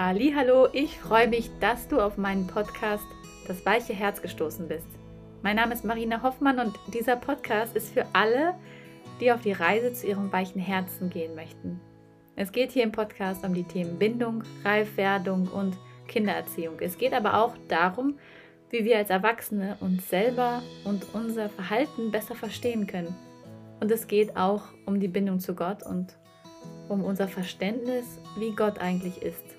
Hallo, ich freue mich, dass du auf meinen Podcast Das weiche Herz gestoßen bist. Mein Name ist Marina Hoffmann und dieser Podcast ist für alle, die auf die Reise zu ihrem weichen Herzen gehen möchten. Es geht hier im Podcast um die Themen Bindung, Reifwerdung und Kindererziehung. Es geht aber auch darum, wie wir als Erwachsene uns selber und unser Verhalten besser verstehen können. Und es geht auch um die Bindung zu Gott und um unser Verständnis, wie Gott eigentlich ist.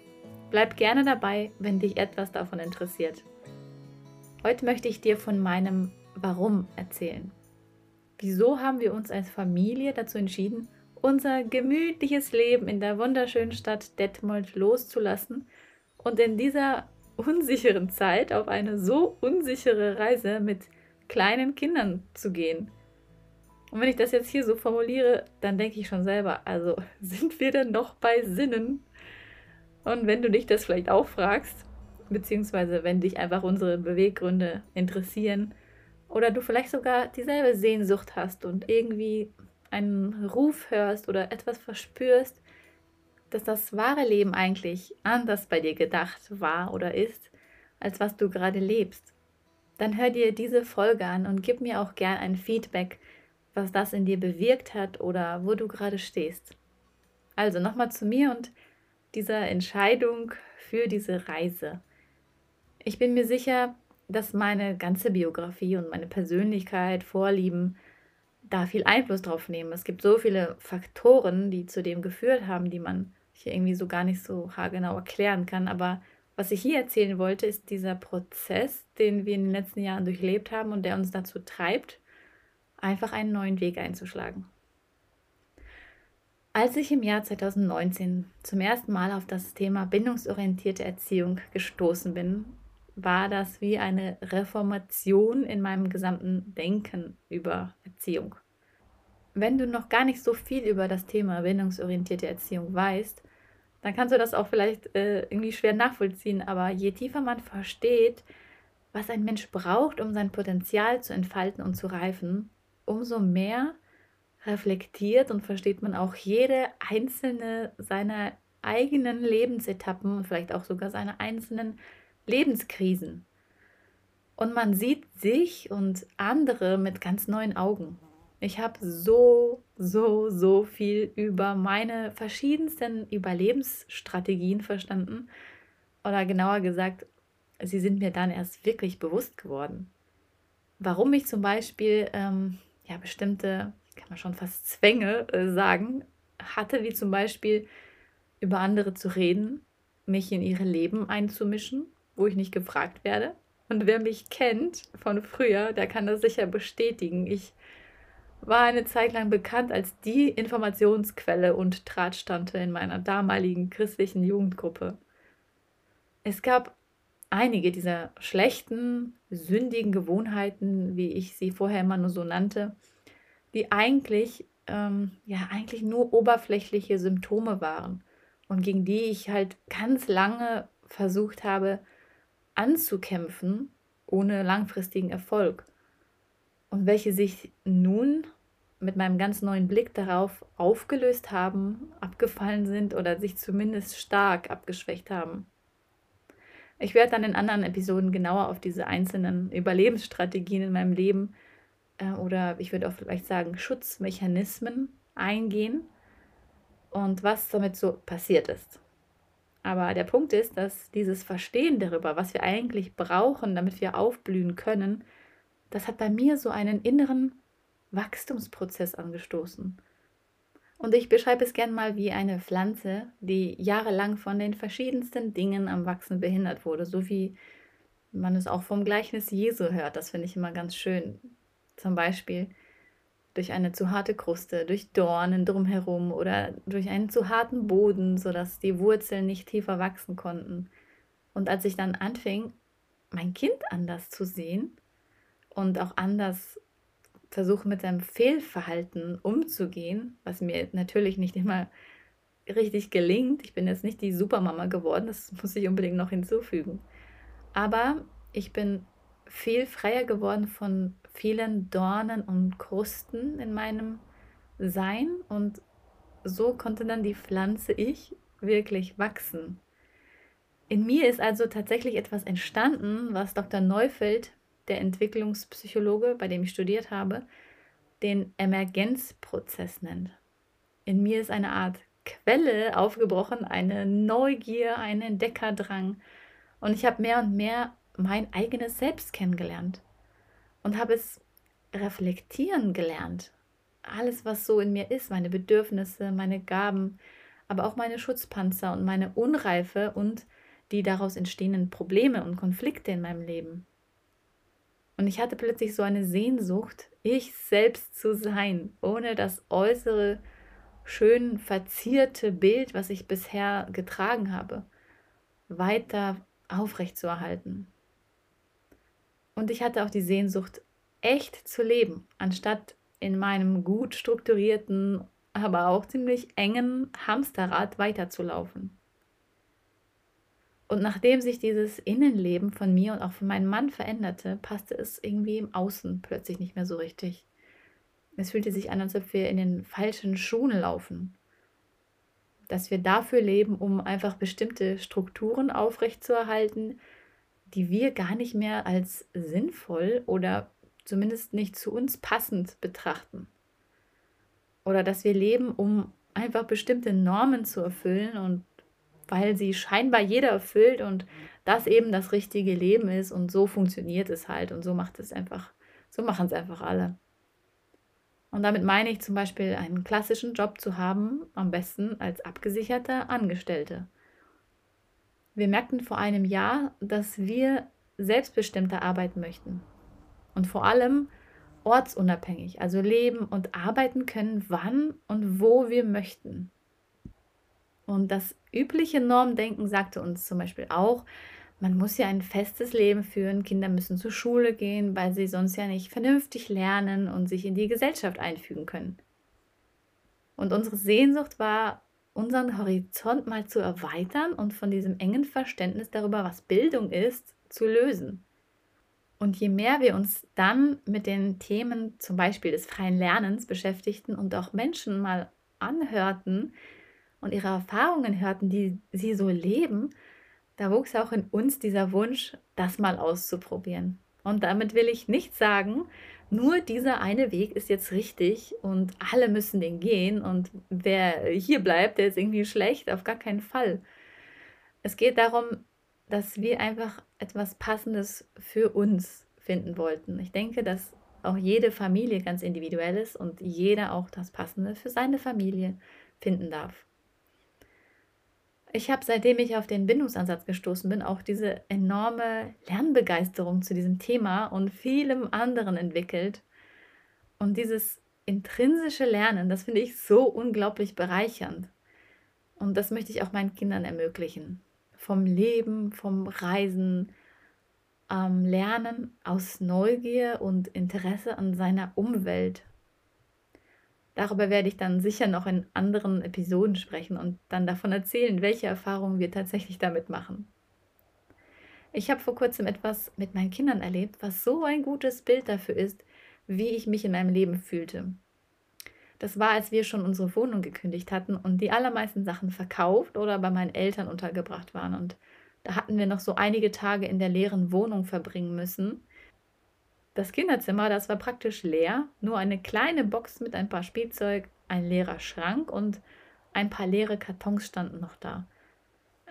Bleib gerne dabei, wenn dich etwas davon interessiert. Heute möchte ich dir von meinem Warum erzählen. Wieso haben wir uns als Familie dazu entschieden, unser gemütliches Leben in der wunderschönen Stadt Detmold loszulassen und in dieser unsicheren Zeit auf eine so unsichere Reise mit kleinen Kindern zu gehen? Und wenn ich das jetzt hier so formuliere, dann denke ich schon selber, also sind wir denn noch bei Sinnen? Und wenn du dich das vielleicht auch fragst, beziehungsweise wenn dich einfach unsere Beweggründe interessieren oder du vielleicht sogar dieselbe Sehnsucht hast und irgendwie einen Ruf hörst oder etwas verspürst, dass das wahre Leben eigentlich anders bei dir gedacht war oder ist, als was du gerade lebst, dann hör dir diese Folge an und gib mir auch gern ein Feedback, was das in dir bewirkt hat oder wo du gerade stehst. Also nochmal zu mir und dieser Entscheidung für diese Reise. Ich bin mir sicher, dass meine ganze Biografie und meine Persönlichkeit, Vorlieben da viel Einfluss drauf nehmen. Es gibt so viele Faktoren, die zu dem geführt haben, die man hier irgendwie so gar nicht so haargenau erklären kann. Aber was ich hier erzählen wollte, ist dieser Prozess, den wir in den letzten Jahren durchlebt haben und der uns dazu treibt, einfach einen neuen Weg einzuschlagen. Als ich im Jahr 2019 zum ersten Mal auf das Thema bindungsorientierte Erziehung gestoßen bin, war das wie eine Reformation in meinem gesamten Denken über Erziehung. Wenn du noch gar nicht so viel über das Thema bindungsorientierte Erziehung weißt, dann kannst du das auch vielleicht äh, irgendwie schwer nachvollziehen, aber je tiefer man versteht, was ein Mensch braucht, um sein Potenzial zu entfalten und zu reifen, umso mehr reflektiert und versteht man auch jede einzelne seiner eigenen Lebensetappen und vielleicht auch sogar seine einzelnen Lebenskrisen. Und man sieht sich und andere mit ganz neuen Augen. Ich habe so, so, so viel über meine verschiedensten Überlebensstrategien verstanden. Oder genauer gesagt, sie sind mir dann erst wirklich bewusst geworden. Warum ich zum Beispiel ähm, ja, bestimmte, kann man schon fast Zwänge äh, sagen, hatte, wie zum Beispiel über andere zu reden, mich in ihre Leben einzumischen, wo ich nicht gefragt werde. Und wer mich kennt von früher, der kann das sicher bestätigen. Ich war eine Zeit lang bekannt als die Informationsquelle und Drahtstante in meiner damaligen christlichen Jugendgruppe. Es gab einige dieser schlechten, sündigen Gewohnheiten, wie ich sie vorher immer nur so nannte, die eigentlich, ähm, ja, eigentlich nur oberflächliche Symptome waren und gegen die ich halt ganz lange versucht habe anzukämpfen, ohne langfristigen Erfolg. Und welche sich nun mit meinem ganz neuen Blick darauf aufgelöst haben, abgefallen sind oder sich zumindest stark abgeschwächt haben. Ich werde dann in anderen Episoden genauer auf diese einzelnen Überlebensstrategien in meinem Leben äh, oder ich würde auch vielleicht sagen Schutzmechanismen eingehen und was damit so passiert ist. Aber der Punkt ist, dass dieses Verstehen darüber, was wir eigentlich brauchen, damit wir aufblühen können, das hat bei mir so einen inneren Wachstumsprozess angestoßen. Und ich beschreibe es gern mal wie eine Pflanze, die jahrelang von den verschiedensten Dingen am Wachsen behindert wurde, so wie man es auch vom Gleichnis Jesu hört. Das finde ich immer ganz schön. Zum Beispiel durch eine zu harte Kruste, durch Dornen drumherum oder durch einen zu harten Boden, sodass die Wurzeln nicht tiefer wachsen konnten. Und als ich dann anfing, mein Kind anders zu sehen und auch anders versuche mit seinem Fehlverhalten umzugehen, was mir natürlich nicht immer richtig gelingt. Ich bin jetzt nicht die Supermama geworden, das muss ich unbedingt noch hinzufügen. Aber ich bin viel freier geworden von vielen Dornen und Krusten in meinem Sein und so konnte dann die Pflanze ich wirklich wachsen. In mir ist also tatsächlich etwas entstanden, was Dr. Neufeld, der Entwicklungspsychologe, bei dem ich studiert habe, den Emergenzprozess nennt. In mir ist eine Art Quelle aufgebrochen, eine Neugier, ein Entdeckerdrang. Und ich habe mehr und mehr mein eigenes Selbst kennengelernt und habe es reflektieren gelernt. Alles, was so in mir ist, meine Bedürfnisse, meine Gaben, aber auch meine Schutzpanzer und meine Unreife und die daraus entstehenden Probleme und Konflikte in meinem Leben. Und ich hatte plötzlich so eine Sehnsucht, ich selbst zu sein, ohne das äußere, schön verzierte Bild, was ich bisher getragen habe, weiter aufrechtzuerhalten. Und ich hatte auch die Sehnsucht, echt zu leben, anstatt in meinem gut strukturierten, aber auch ziemlich engen Hamsterrad weiterzulaufen. Und nachdem sich dieses Innenleben von mir und auch von meinem Mann veränderte, passte es irgendwie im Außen plötzlich nicht mehr so richtig. Es fühlte sich an, als ob wir in den falschen Schuhen laufen. Dass wir dafür leben, um einfach bestimmte Strukturen aufrechtzuerhalten, die wir gar nicht mehr als sinnvoll oder zumindest nicht zu uns passend betrachten. Oder dass wir leben, um einfach bestimmte Normen zu erfüllen und weil sie scheinbar jeder erfüllt und das eben das richtige Leben ist und so funktioniert es halt und so macht es einfach, so machen es einfach alle. Und damit meine ich zum Beispiel einen klassischen Job zu haben, am besten als abgesicherter Angestellte. Wir merkten vor einem Jahr, dass wir selbstbestimmter arbeiten möchten und vor allem ortsunabhängig, also leben und arbeiten können, wann und wo wir möchten. Und das übliche Normdenken sagte uns zum Beispiel auch, man muss ja ein festes Leben führen, Kinder müssen zur Schule gehen, weil sie sonst ja nicht vernünftig lernen und sich in die Gesellschaft einfügen können. Und unsere Sehnsucht war, unseren Horizont mal zu erweitern und von diesem engen Verständnis darüber, was Bildung ist, zu lösen. Und je mehr wir uns dann mit den Themen zum Beispiel des freien Lernens beschäftigten und auch Menschen mal anhörten, und ihre Erfahrungen hörten, die sie so leben, da wuchs auch in uns dieser Wunsch, das mal auszuprobieren. Und damit will ich nicht sagen, nur dieser eine Weg ist jetzt richtig und alle müssen den gehen und wer hier bleibt, der ist irgendwie schlecht, auf gar keinen Fall. Es geht darum, dass wir einfach etwas Passendes für uns finden wollten. Ich denke, dass auch jede Familie ganz individuell ist und jeder auch das Passende für seine Familie finden darf. Ich habe, seitdem ich auf den Bindungsansatz gestoßen bin, auch diese enorme Lernbegeisterung zu diesem Thema und vielem anderen entwickelt. Und dieses intrinsische Lernen, das finde ich so unglaublich bereichernd. Und das möchte ich auch meinen Kindern ermöglichen. Vom Leben, vom Reisen, ähm, Lernen aus Neugier und Interesse an seiner Umwelt Darüber werde ich dann sicher noch in anderen Episoden sprechen und dann davon erzählen, welche Erfahrungen wir tatsächlich damit machen. Ich habe vor kurzem etwas mit meinen Kindern erlebt, was so ein gutes Bild dafür ist, wie ich mich in meinem Leben fühlte. Das war, als wir schon unsere Wohnung gekündigt hatten und die allermeisten Sachen verkauft oder bei meinen Eltern untergebracht waren. Und da hatten wir noch so einige Tage in der leeren Wohnung verbringen müssen. Das Kinderzimmer, das war praktisch leer, nur eine kleine Box mit ein paar Spielzeug, ein leerer Schrank und ein paar leere Kartons standen noch da.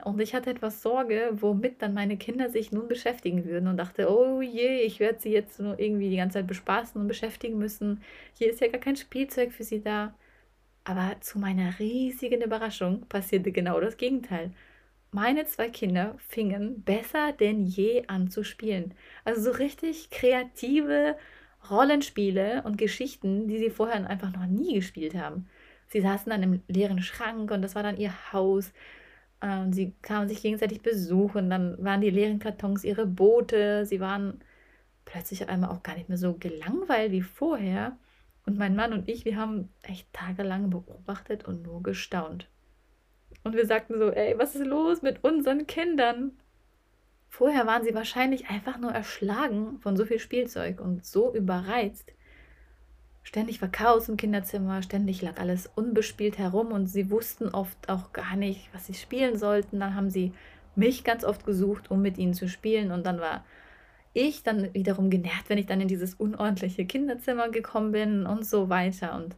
Und ich hatte etwas Sorge, womit dann meine Kinder sich nun beschäftigen würden und dachte, oh je, ich werde sie jetzt nur irgendwie die ganze Zeit bespaßen und beschäftigen müssen. Hier ist ja gar kein Spielzeug für sie da. Aber zu meiner riesigen Überraschung passierte genau das Gegenteil meine zwei Kinder fingen besser denn je an zu spielen. Also so richtig kreative Rollenspiele und Geschichten, die sie vorher einfach noch nie gespielt haben. Sie saßen dann im leeren Schrank und das war dann ihr Haus. Ähm, sie kamen sich gegenseitig besuchen. Dann waren die leeren Kartons ihre Boote. Sie waren plötzlich auf einmal auch gar nicht mehr so gelangweilt wie vorher. Und mein Mann und ich, wir haben echt tagelang beobachtet und nur gestaunt. Und wir sagten so, ey, was ist los mit unseren Kindern? Vorher waren sie wahrscheinlich einfach nur erschlagen von so viel Spielzeug und so überreizt. Ständig war Chaos im Kinderzimmer, ständig lag alles unbespielt herum und sie wussten oft auch gar nicht, was sie spielen sollten. Dann haben sie mich ganz oft gesucht, um mit ihnen zu spielen. Und dann war ich dann wiederum genervt, wenn ich dann in dieses unordentliche Kinderzimmer gekommen bin und so weiter. Und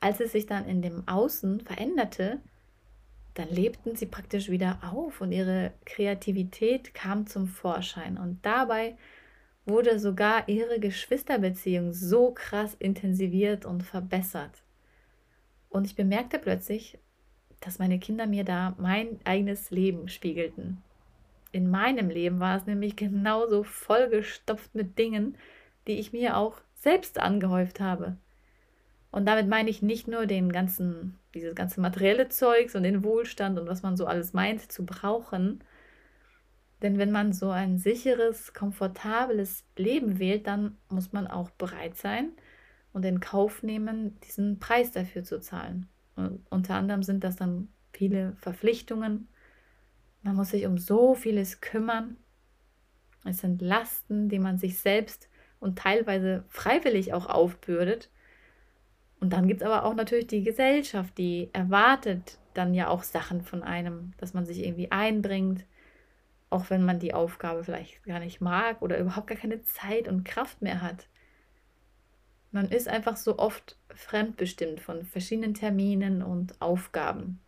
als es sich dann in dem Außen veränderte, dann lebten sie praktisch wieder auf und ihre Kreativität kam zum Vorschein. Und dabei wurde sogar ihre Geschwisterbeziehung so krass intensiviert und verbessert. Und ich bemerkte plötzlich, dass meine Kinder mir da mein eigenes Leben spiegelten. In meinem Leben war es nämlich genauso vollgestopft mit Dingen, die ich mir auch selbst angehäuft habe. Und damit meine ich nicht nur den ganzen, dieses ganze materielle Zeugs und den Wohlstand und was man so alles meint zu brauchen. Denn wenn man so ein sicheres, komfortables Leben wählt, dann muss man auch bereit sein und in Kauf nehmen, diesen Preis dafür zu zahlen. Und unter anderem sind das dann viele Verpflichtungen. Man muss sich um so vieles kümmern. Es sind Lasten, die man sich selbst und teilweise freiwillig auch aufbürdet und dann gibt es aber auch natürlich die Gesellschaft, die erwartet dann ja auch Sachen von einem, dass man sich irgendwie einbringt, auch wenn man die Aufgabe vielleicht gar nicht mag oder überhaupt gar keine Zeit und Kraft mehr hat. Man ist einfach so oft fremdbestimmt von verschiedenen Terminen und Aufgaben.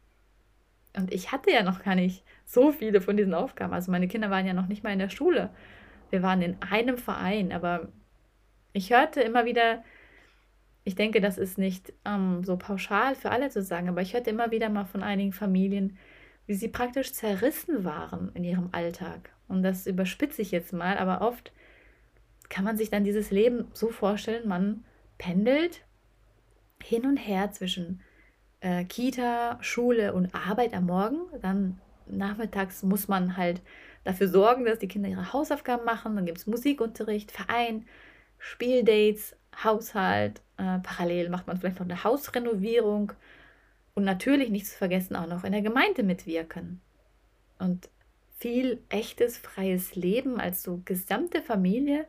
Und ich hatte ja noch gar nicht so viele von diesen Aufgaben. Also meine Kinder waren ja noch nicht mal in der Schule. Wir waren in einem Verein, aber ich hörte immer wieder ich denke, das ist nicht ähm, so pauschal für alle zu sagen, aber ich hörte immer wieder mal von einigen Familien, wie sie praktisch zerrissen waren in ihrem Alltag. Und das überspitze ich jetzt mal, aber oft kann man sich dann dieses Leben so vorstellen, man pendelt hin und her zwischen äh, Kita, Schule und Arbeit am Morgen. Dann nachmittags muss man halt dafür sorgen, dass die Kinder ihre Hausaufgaben machen. Dann gibt es Musikunterricht, Verein, Spieldates, Haushalt. Äh, parallel macht man vielleicht noch eine Hausrenovierung. Und natürlich nicht zu vergessen auch noch in der Gemeinde mitwirken. Und viel echtes, freies Leben als so gesamte Familie.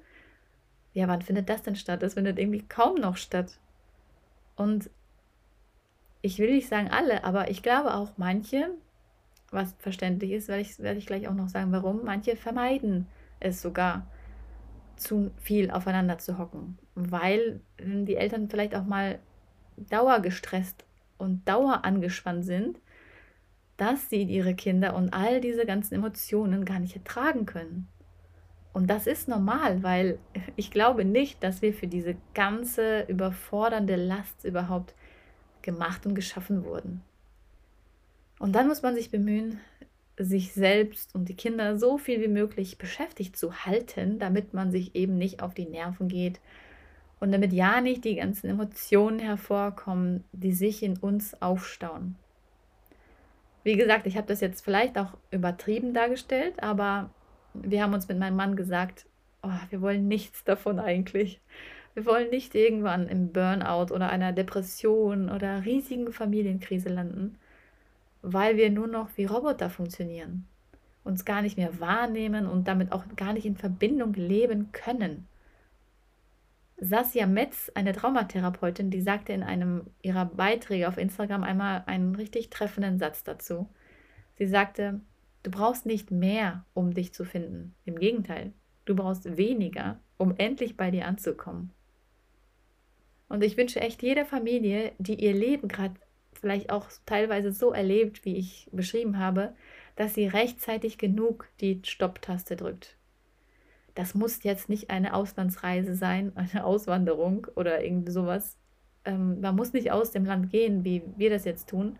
Ja, wann findet das denn statt? Das findet irgendwie kaum noch statt. Und ich will nicht sagen alle, aber ich glaube auch manche, was verständlich ist, werde ich, werde ich gleich auch noch sagen, warum, manche vermeiden es sogar zu viel aufeinander zu hocken, weil die Eltern vielleicht auch mal dauergestresst und dauer angespannt sind, dass sie ihre Kinder und all diese ganzen Emotionen gar nicht ertragen können. Und das ist normal, weil ich glaube nicht, dass wir für diese ganze überfordernde Last überhaupt gemacht und geschaffen wurden. Und dann muss man sich bemühen, sich selbst und die Kinder so viel wie möglich beschäftigt zu halten, damit man sich eben nicht auf die Nerven geht und damit ja nicht die ganzen Emotionen hervorkommen, die sich in uns aufstauen. Wie gesagt, ich habe das jetzt vielleicht auch übertrieben dargestellt, aber wir haben uns mit meinem Mann gesagt, oh, wir wollen nichts davon eigentlich. Wir wollen nicht irgendwann im Burnout oder einer Depression oder riesigen Familienkrise landen weil wir nur noch wie Roboter funktionieren, uns gar nicht mehr wahrnehmen und damit auch gar nicht in Verbindung leben können. Saskia Metz, eine Traumatherapeutin, die sagte in einem ihrer Beiträge auf Instagram einmal einen richtig treffenden Satz dazu. Sie sagte, du brauchst nicht mehr, um dich zu finden. Im Gegenteil, du brauchst weniger, um endlich bei dir anzukommen. Und ich wünsche echt jeder Familie, die ihr Leben gerade vielleicht auch teilweise so erlebt, wie ich beschrieben habe, dass sie rechtzeitig genug die Stopptaste drückt. Das muss jetzt nicht eine Auslandsreise sein, eine Auswanderung oder irgendwie sowas. Ähm, man muss nicht aus dem Land gehen, wie wir das jetzt tun.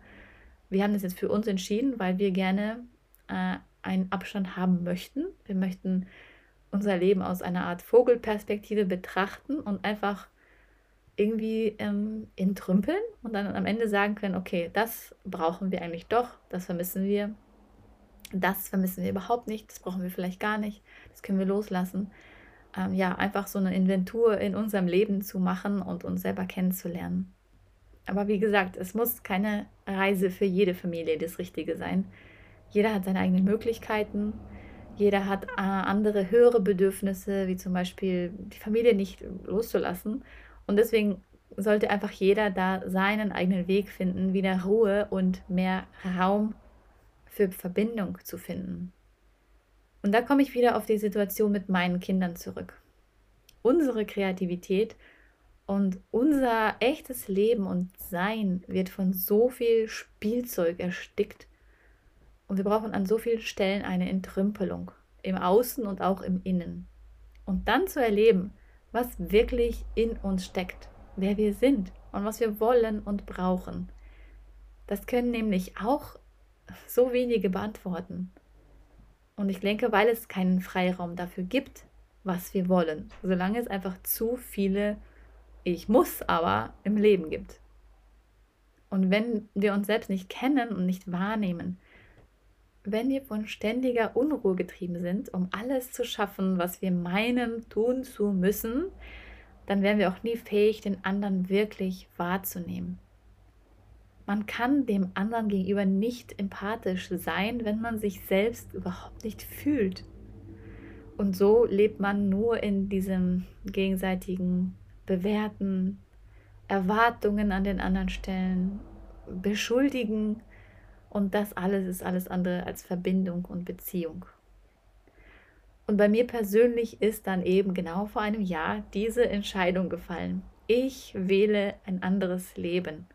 Wir haben das jetzt für uns entschieden, weil wir gerne äh, einen Abstand haben möchten. Wir möchten unser Leben aus einer Art Vogelperspektive betrachten und einfach irgendwie ähm, entrümpeln und dann am Ende sagen können, okay, das brauchen wir eigentlich doch, das vermissen wir, das vermissen wir überhaupt nicht, das brauchen wir vielleicht gar nicht, das können wir loslassen. Ähm, ja, einfach so eine Inventur in unserem Leben zu machen und uns selber kennenzulernen. Aber wie gesagt, es muss keine Reise für jede Familie das Richtige sein. Jeder hat seine eigenen Möglichkeiten. Jeder hat äh, andere höhere Bedürfnisse, wie zum Beispiel die Familie nicht loszulassen und deswegen sollte einfach jeder da seinen eigenen Weg finden, wieder Ruhe und mehr Raum für Verbindung zu finden. Und da komme ich wieder auf die Situation mit meinen Kindern zurück. Unsere Kreativität und unser echtes Leben und Sein wird von so viel Spielzeug erstickt. Und wir brauchen an so vielen Stellen eine Entrümpelung, im Außen und auch im Innen. Und dann zu erleben, was wirklich in uns steckt, wer wir sind und was wir wollen und brauchen. Das können nämlich auch so wenige beantworten. Und ich denke, weil es keinen Freiraum dafür gibt, was wir wollen, solange es einfach zu viele Ich muss aber im Leben gibt. Und wenn wir uns selbst nicht kennen und nicht wahrnehmen, wenn wir von ständiger Unruhe getrieben sind, um alles zu schaffen, was wir meinen, tun zu müssen, dann wären wir auch nie fähig, den anderen wirklich wahrzunehmen. Man kann dem anderen gegenüber nicht empathisch sein, wenn man sich selbst überhaupt nicht fühlt. Und so lebt man nur in diesem gegenseitigen Bewerten, Erwartungen an den anderen stellen, beschuldigen und das alles ist alles andere als Verbindung und Beziehung. Und bei mir persönlich ist dann eben genau vor einem Jahr diese Entscheidung gefallen. Ich wähle ein anderes Leben.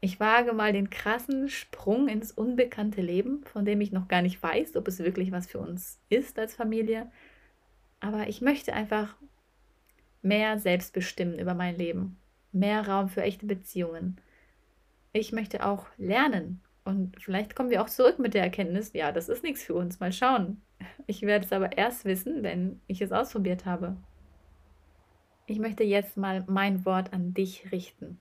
Ich wage mal den krassen Sprung ins unbekannte Leben, von dem ich noch gar nicht weiß, ob es wirklich was für uns ist als Familie. Aber ich möchte einfach mehr selbst bestimmen über mein Leben, mehr Raum für echte Beziehungen. Ich möchte auch lernen und vielleicht kommen wir auch zurück mit der Erkenntnis, ja, das ist nichts für uns, mal schauen. Ich werde es aber erst wissen, wenn ich es ausprobiert habe. Ich möchte jetzt mal mein Wort an dich richten.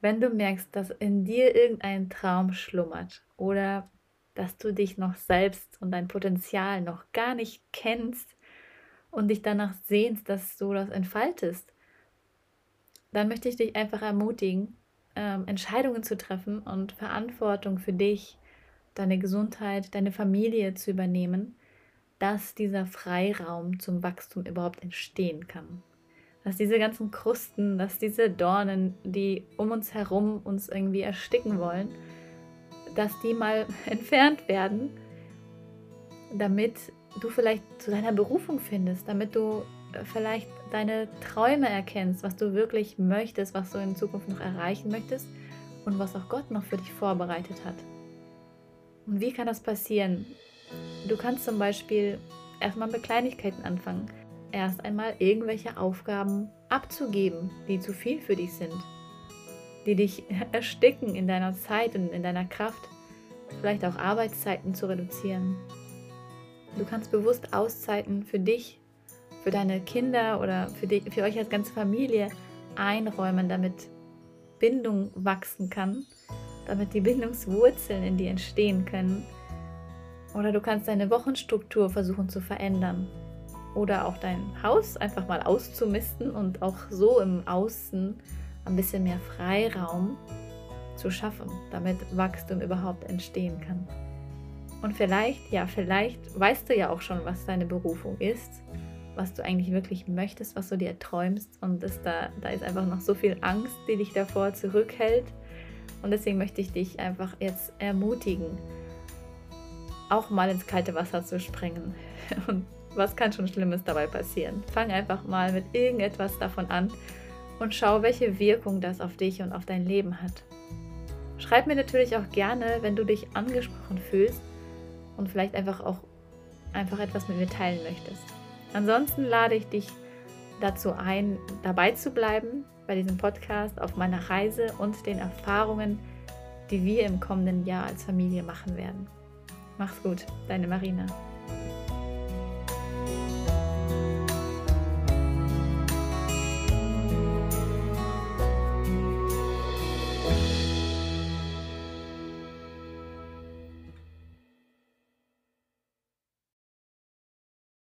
Wenn du merkst, dass in dir irgendein Traum schlummert oder dass du dich noch selbst und dein Potenzial noch gar nicht kennst und dich danach sehnst, dass du das entfaltest, dann möchte ich dich einfach ermutigen, ähm, Entscheidungen zu treffen und Verantwortung für dich, deine Gesundheit, deine Familie zu übernehmen, dass dieser Freiraum zum Wachstum überhaupt entstehen kann. Dass diese ganzen Krusten, dass diese Dornen, die um uns herum uns irgendwie ersticken wollen, dass die mal entfernt werden, damit du vielleicht zu deiner Berufung findest, damit du äh, vielleicht deine Träume erkennst, was du wirklich möchtest, was du in Zukunft noch erreichen möchtest und was auch Gott noch für dich vorbereitet hat. Und wie kann das passieren? Du kannst zum Beispiel erstmal mit Kleinigkeiten anfangen erst einmal irgendwelche Aufgaben abzugeben, die zu viel für dich sind, die dich ersticken in deiner Zeit und in deiner Kraft, vielleicht auch Arbeitszeiten zu reduzieren. Du kannst bewusst Auszeiten für dich, für deine Kinder oder für, dich, für euch als ganze Familie einräumen, damit Bindung wachsen kann, damit die Bindungswurzeln in dir entstehen können. Oder du kannst deine Wochenstruktur versuchen zu verändern, oder auch dein Haus einfach mal auszumisten und auch so im Außen ein bisschen mehr Freiraum zu schaffen, damit Wachstum überhaupt entstehen kann. Und vielleicht, ja, vielleicht weißt du ja auch schon, was deine Berufung ist, was du eigentlich wirklich möchtest, was du dir träumst. Und ist da, da ist einfach noch so viel Angst, die dich davor zurückhält. Und deswegen möchte ich dich einfach jetzt ermutigen, auch mal ins kalte Wasser zu springen und was kann schon Schlimmes dabei passieren? Fang einfach mal mit irgendetwas davon an und schau, welche Wirkung das auf dich und auf dein Leben hat. Schreib mir natürlich auch gerne, wenn du dich angesprochen fühlst und vielleicht einfach auch einfach etwas mit mir teilen möchtest. Ansonsten lade ich dich dazu ein, dabei zu bleiben bei diesem Podcast auf meiner Reise und den Erfahrungen, die wir im kommenden Jahr als Familie machen werden. Mach's gut, deine Marina.